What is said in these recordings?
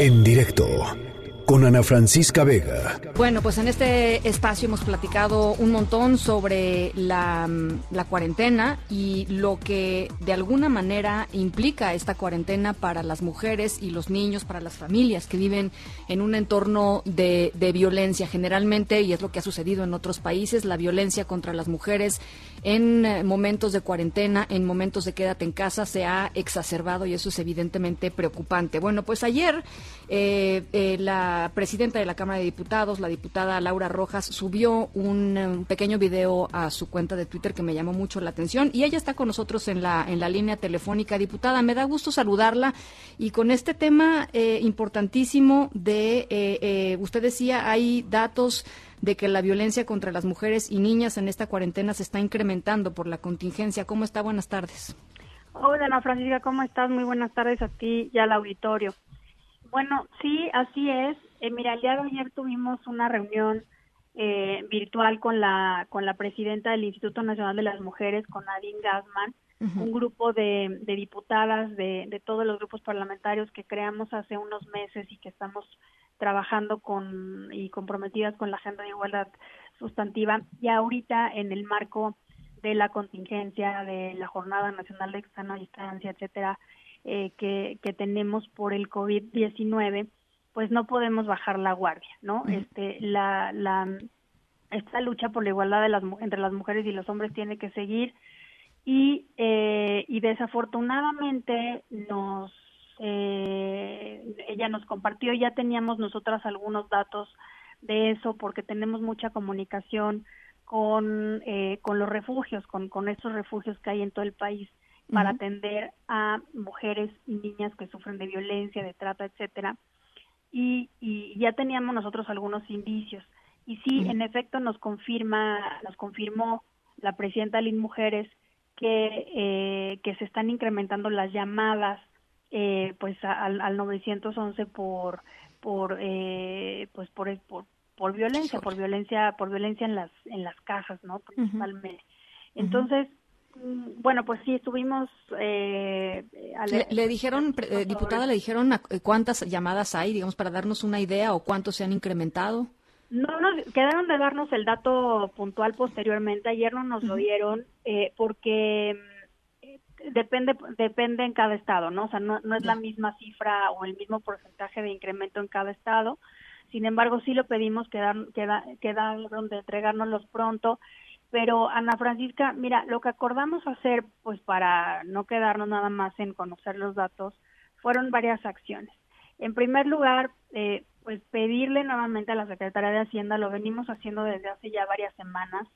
En directo con Ana Francisca Vega. Bueno, pues en este espacio hemos platicado un montón sobre la, la, cuarentena y lo que de alguna manera implica esta cuarentena para las mujeres y los niños, para las familias que viven en un entorno de, de violencia. Generalmente, y es lo que ha sucedido en otros países, la violencia contra las mujeres en eh, momentos de cuarentena, en momentos de quédate en casa, se ha exacerbado y eso es evidentemente preocupante. Bueno, pues ayer eh, eh, la presidenta de la Cámara de Diputados, la diputada Laura Rojas, subió un, pequeño video a su cuenta de Twitter que me llamó mucho la atención y ella está con nosotros en la, en la línea telefónica. Diputada, me da gusto saludarla y con este tema importantísimo de, usted decía, hay datos de que la violencia contra las mujeres y niñas en esta cuarentena se está incrementando por la contingencia. ¿Cómo está? Buenas tardes. Hola, Ana Francisca, ¿cómo estás? Muy buenas tardes a ti y al auditorio. Bueno, sí, así es. Eh, mira, el día de ayer tuvimos una reunión eh, virtual con la con la presidenta del Instituto Nacional de las Mujeres, con Nadine Gassman, un grupo de, de diputadas de, de, todos los grupos parlamentarios que creamos hace unos meses y que estamos trabajando con y comprometidas con la agenda de igualdad sustantiva. Y ahorita en el marco de la contingencia de la jornada nacional de extrema distancia etcétera eh, que, que tenemos por el covid 19 pues no podemos bajar la guardia no este la la esta lucha por la igualdad de las entre las mujeres y los hombres tiene que seguir. Y eh, y desafortunadamente nos eh, ella nos compartió, ya teníamos nosotras algunos datos de eso porque tenemos mucha comunicación con, eh, con los refugios, con, con esos refugios que hay en todo el país para atender a mujeres y niñas que sufren de violencia, de trata, etcétera. Y, y ya teníamos nosotros algunos indicios. Y sí, en efecto, nos confirma, nos confirmó la presidenta Lin Mujeres que, eh, que se están incrementando las llamadas eh, pues al, al 911 por por eh, pues por, por por violencia por violencia por violencia en las en las casas no principalmente. Entonces bueno pues sí estuvimos eh, le, dijeron eh, diputada le dijeron cuántas llamadas hay digamos para darnos una idea o cuántos se han incrementado no nos quedaron de darnos el dato puntual posteriormente ayer no nos lo dieron eh, porque depende depende en cada estado, ¿no? O sea, no, no es la misma cifra o el mismo porcentaje de incremento en cada estado. Sin embargo, sí lo pedimos quedar, queda, quedaron de entregárnoslos pronto. Pero, Ana Francisca, mira, lo que acordamos hacer, pues para no quedarnos nada más en conocer los datos, fueron varias acciones. En primer lugar, eh, pues pedirle nuevamente a la Secretaría de Hacienda, lo venimos haciendo desde hace ya varias semanas,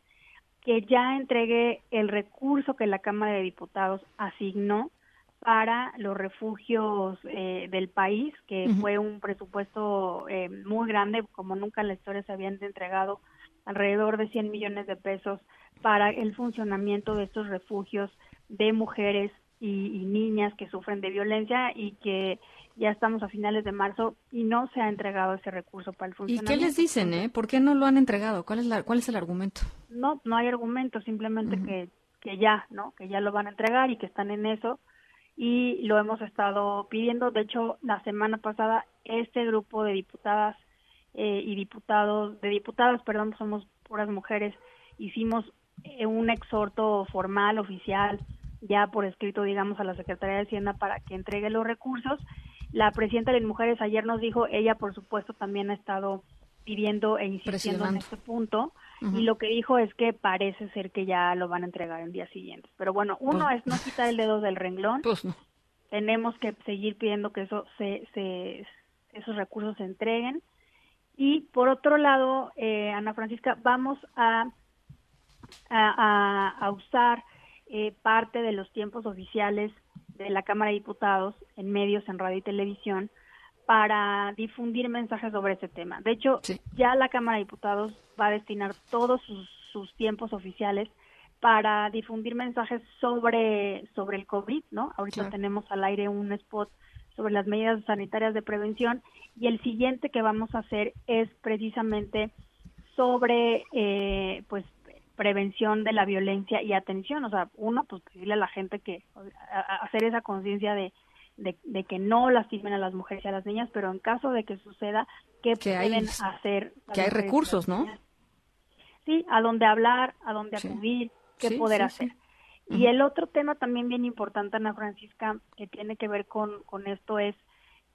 que ya entregue el recurso que la Cámara de Diputados asignó para los refugios eh, del país, que fue un presupuesto eh, muy grande, como nunca en la historia se habían entregado alrededor de 100 millones de pesos para el funcionamiento de estos refugios de mujeres y, y niñas que sufren de violencia y que ya estamos a finales de marzo y no se ha entregado ese recurso para el funcionamiento. ¿Y qué les dicen, eh? ¿Por qué no lo han entregado? ¿Cuál es, la, cuál es el argumento? No, no hay argumento, simplemente que, que ya, ¿no? Que ya lo van a entregar y que están en eso y lo hemos estado pidiendo. De hecho, la semana pasada este grupo de diputadas eh, y diputados, de diputadas, perdón, somos puras mujeres, hicimos eh, un exhorto formal, oficial, ya por escrito, digamos, a la Secretaría de Hacienda para que entregue los recursos la presidenta de las mujeres ayer nos dijo, ella por supuesto también ha estado pidiendo e insistiendo en este punto y lo que dijo es que parece ser que ya lo van a entregar en días siguientes. Pero bueno, uno pues es no quitar el dedo del renglón. Pues no. Tenemos que seguir pidiendo que eso se, se esos recursos se entreguen. Y por otro lado, eh, Ana Francisca, vamos a, a, a usar eh, parte de los tiempos oficiales de la Cámara de Diputados en medios, en radio y televisión, para difundir mensajes sobre ese tema. De hecho, ya la Cámara de Diputados va a destinar todos sus, tiempos oficiales para difundir mensajes sobre, sobre el COVID, ¿no? Ahorita tenemos al aire un spot sobre las medidas sanitarias de prevención y el siguiente que vamos a hacer es precisamente sobre eh, pues prevención de la violencia y atención, o sea, uno, pues pedirle a la gente que hacer esa conciencia de de, que no lastimen a las mujeres y a las niñas, pero en caso de que suceda, ¿qué pueden hacer? Que hay recursos, ¿no? Sí, a dónde hablar, a dónde acudir, qué poder hacer. Y el otro tema también bien importante, Ana Francisca, que tiene que ver con, con esto es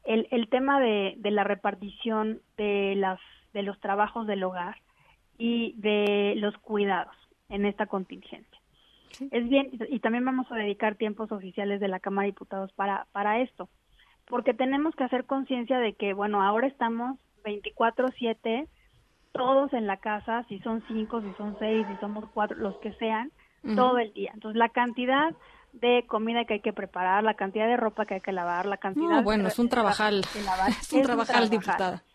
el, el tema de, de la repartición de, las, de los trabajos del hogar y de los cuidados en esta contingencia. Es bien, y también vamos a dedicar tiempos oficiales de la Cámara de Diputados para, para esto, porque tenemos que hacer conciencia de que, bueno, ahora estamos 24/7, todos en la casa, si son cinco, si son seis, si somos cuatro, los que sean, todo el día. Entonces, la cantidad de comida que hay que preparar, la cantidad de ropa que hay que lavar, la cantidad... No, bueno, es un trabajal, es un trabajal, diputada.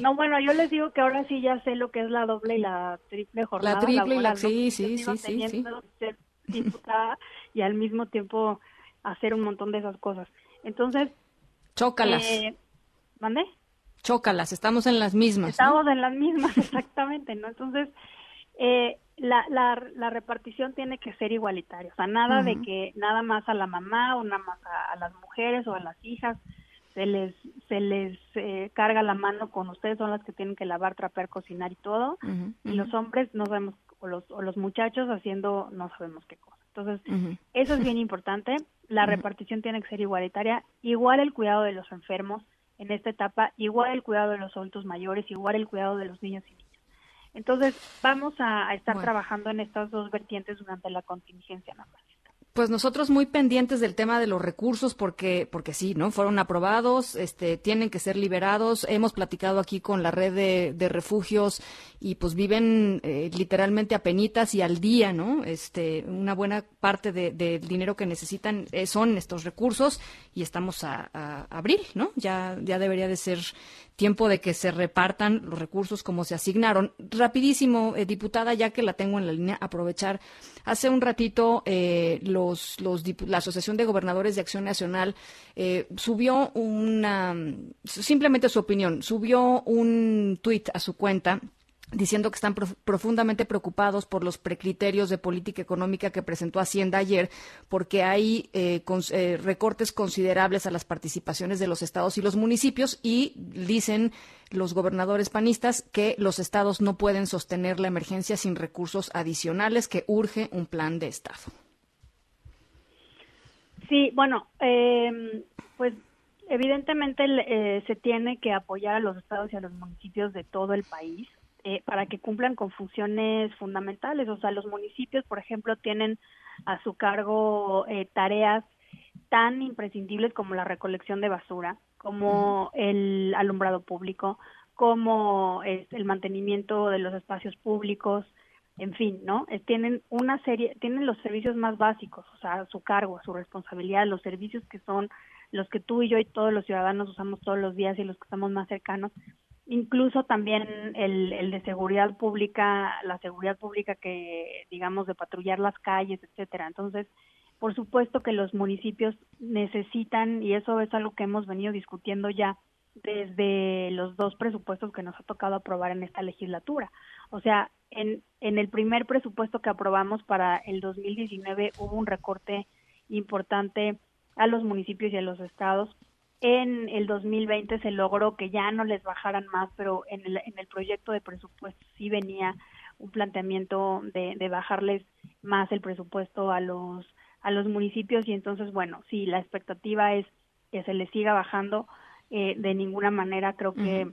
No, bueno, yo les digo que ahora sí ya sé lo que es la doble y la triple jornada. La triple y la... Sí, sí, sí, sí, sí diputada y al mismo tiempo hacer un montón de esas cosas. Entonces... Chócalas. Eh, ¿Mande? Chócalas, estamos en las mismas. Estamos en las mismas, exactamente, ¿no? Entonces, eh, la, la, la, repartición tiene que ser igualitaria, o sea, nada de que nada más a la mamá o nada más a, las mujeres o a las hijas se les se les eh, carga la mano con ustedes son las que tienen que lavar, trapear, cocinar y todo, y los hombres no sabemos o los, o los muchachos haciendo no sabemos qué cosa. Entonces, eso es bien importante. La repartición tiene que ser igualitaria. Igual el cuidado de los enfermos en esta etapa, igual el cuidado de los adultos mayores, igual el cuidado de los niños y. Entonces, vamos a, estar trabajando en estas dos vertientes durante la contingencia, ¿no? Pues nosotros muy pendientes del tema de los recursos porque porque sí, ¿no? Fueron aprobados, este tienen que ser liberados. Hemos platicado aquí con la red de, refugios y pues viven eh, literalmente a penitas y al día, ¿no? Este una buena parte del de, dinero que necesitan eh, son estos recursos y estamos a, a, abril, ¿no? Ya ya debería de ser tiempo de que se repartan los recursos como se asignaron. Rapidísimo, eh, diputada, ya que la tengo en la línea, aprovechar. Hace un ratito eh, los, los, la Asociación de Gobernadores de Acción Nacional eh, subió una, simplemente su opinión, subió un tuit a su cuenta diciendo que están profundamente preocupados por los precriterios de política económica que presentó Hacienda ayer, porque hay eh, eh, recortes considerables a las participaciones de los estados y los municipios y dicen los gobernadores panistas que los estados no pueden sostener la emergencia sin recursos adicionales, que urge un plan de Estado. Sí, bueno, em, pues evidentemente eh, se tiene que apoyar a los estados y a los municipios de todo el país eh, para que cumplan con funciones fundamentales. O sea, los municipios, por ejemplo, tienen a su cargo eh, tareas tan imprescindibles como la recolección de basura, como el alumbrado público, como el mantenimiento de los espacios públicos, en fin, ¿no? tienen una serie, tienen los servicios más básicos, o sea, a su cargo, a su responsabilidad, los servicios que son los que tú y yo y todos los ciudadanos usamos todos los días y los que estamos más cercanos, incluso también el, el, de seguridad pública, la seguridad pública que, digamos, de patrullar las calles, etcétera. Entonces, por supuesto que los municipios necesitan, y eso es algo que hemos venido discutiendo ya desde los dos presupuestos que nos ha tocado aprobar en esta legislatura. O sea, en, en el primer presupuesto que aprobamos para el 2019 hubo un recorte importante a los municipios y a los estados en el 2020 se logró que ya no les bajaran más, pero en el, en el proyecto de presupuesto sí venía un planteamiento de, de bajarles más el presupuesto a los a los municipios y entonces bueno sí la expectativa es que se les siga bajando eh, de ninguna manera creo que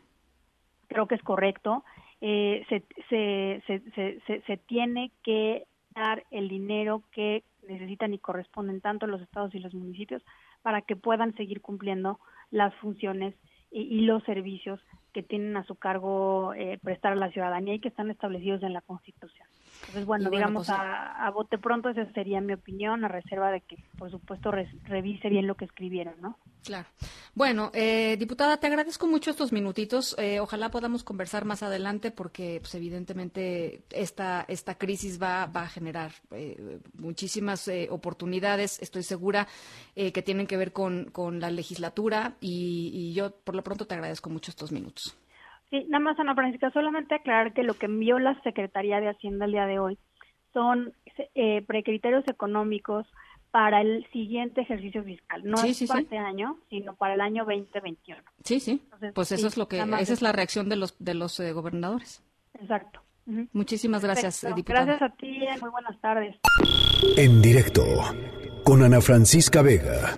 creo que es correcto. Eh, se, se, se, se, se tiene que dar el dinero que necesitan y corresponden tanto los estados y los municipios para que puedan seguir cumpliendo las funciones y, los servicios que tienen a su cargo eh, prestar a la ciudadanía y que están establecidos en la Constitución. Entonces, bueno, digamos, pues, a, bote pronto esa sería mi opinión, a reserva de que, por supuesto, revise bien lo que escribieron, ¿no? Claro. Bueno, eh, diputada, te agradezco mucho estos minutitos. Eh, ojalá podamos conversar más adelante porque, pues, evidentemente, esta, esta crisis va, va a generar eh, muchísimas oportunidades, estoy segura, que tienen que ver con, con la legislatura y, y yo, por lo pronto, te agradezco mucho estos minutos. Sí, nada más, Ana Francisca, solamente aclarar que lo que envió la Secretaría de Hacienda el día de hoy son eh, precriterios económicos para el siguiente ejercicio fiscal, no es para este año, sino para el año 2021. Sí, sí. pues eso es lo que esa es la reacción de los de los eh, gobernadores. Exacto. Muchísimas gracias, diputada. Gracias a ti, muy buenas tardes. En directo con Ana Francisca Vega.